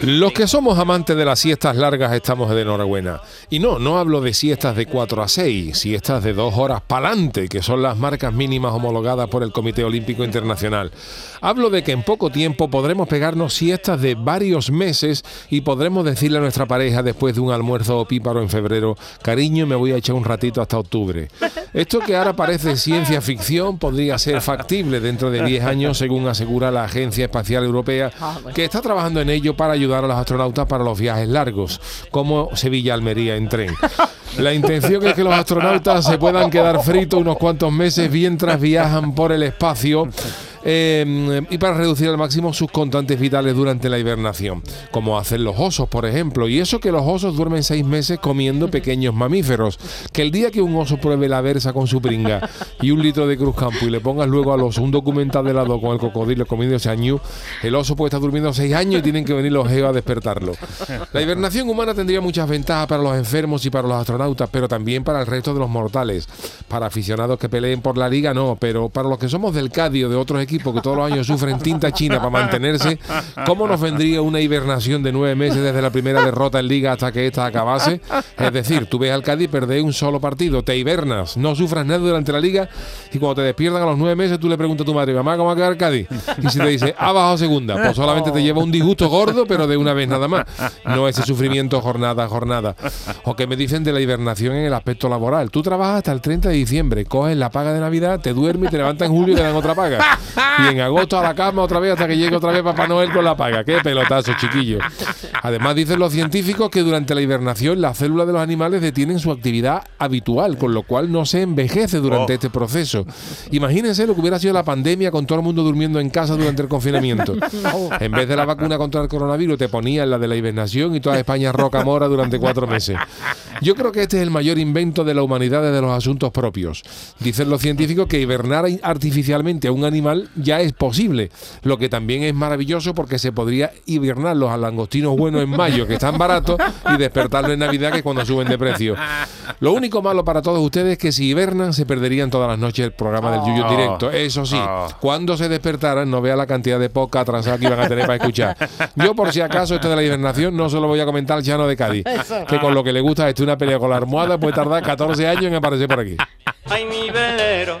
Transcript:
Los que somos amantes de las siestas largas estamos de enhorabuena. Y no, no hablo de siestas de 4 a 6, siestas de 2 horas pa'lante, que son las marcas mínimas homologadas por el Comité Olímpico Internacional. Hablo de que en poco tiempo podremos pegarnos siestas de varios meses y podremos decirle a nuestra pareja después de un almuerzo opíparo en febrero, cariño, me voy a echar un ratito hasta octubre. Esto que ahora parece ciencia ficción podría ser factible dentro de 10 años, según asegura la Agencia Espacial Europea, que está trabajando en ello para ayudar a los astronautas para los viajes largos, como Sevilla-Almería en tren. La intención es que los astronautas se puedan quedar fritos unos cuantos meses mientras viajan por el espacio. Eh, y para reducir al máximo sus constantes vitales durante la hibernación, como hacen los osos, por ejemplo. Y eso que los osos duermen seis meses comiendo pequeños mamíferos. Que el día que un oso pruebe la versa con su pringa y un litro de cruz campo y le pongas luego al oso un documental de lado con el cocodrilo comiendo ese año, el oso puede estar durmiendo seis años y tienen que venir los geos a despertarlo. La hibernación humana tendría muchas ventajas para los enfermos y para los astronautas, pero también para el resto de los mortales. Para aficionados que peleen por la liga, no, pero para los que somos del Cádiz o de otros equipos que todos los años sufren tinta china para mantenerse, ¿cómo nos vendría una hibernación de nueve meses desde la primera derrota en liga hasta que esta acabase? Es decir, tú ves al Cádiz perder un solo partido, te hibernas, no sufras nada durante la liga y cuando te despiertan a los nueve meses tú le preguntas a tu madre, mamá, ¿cómo va a quedar el Cádiz? Y si te dice, ha bajado segunda, pues solamente te lleva un disgusto gordo, pero de una vez nada más. No ese sufrimiento jornada a jornada. O que me dicen de la hibernación en el aspecto laboral. Tú trabajas hasta el 30 de diciembre, coges la paga de Navidad, te duermes y te levantas en julio y te dan otra paga. Y en agosto a la cama otra vez hasta que llegue otra vez Papá Noel con la paga. Qué pelotazo, chiquillo. Además dicen los científicos que durante la hibernación las células de los animales detienen su actividad habitual, con lo cual no se envejece durante este proceso. Imagínense lo que hubiera sido la pandemia con todo el mundo durmiendo en casa durante el confinamiento. En vez de la vacuna contra el coronavirus te ponían la de la hibernación y toda España roca mora durante cuatro meses. Yo creo que este es el mayor invento de la humanidad desde los asuntos propios. Dicen los científicos que hibernar artificialmente a un animal ya es posible, lo que también es maravilloso porque se podría hibernar los langostinos buenos en mayo, que están baratos, y despertarlos en Navidad, que es cuando suben de precio. Lo único malo para todos ustedes es que si hibernan se perderían todas las noches el programa del Yuyo en directo. Eso sí, cuando se despertaran no vea la cantidad de poca atrasada que iban a tener para escuchar. Yo por si acaso esto de la hibernación no se lo voy a comentar al Llano de Cádiz, que con lo que le gusta es una pelea con la almohada puede tardar 14 años en aparecer por aquí. ay mi velero,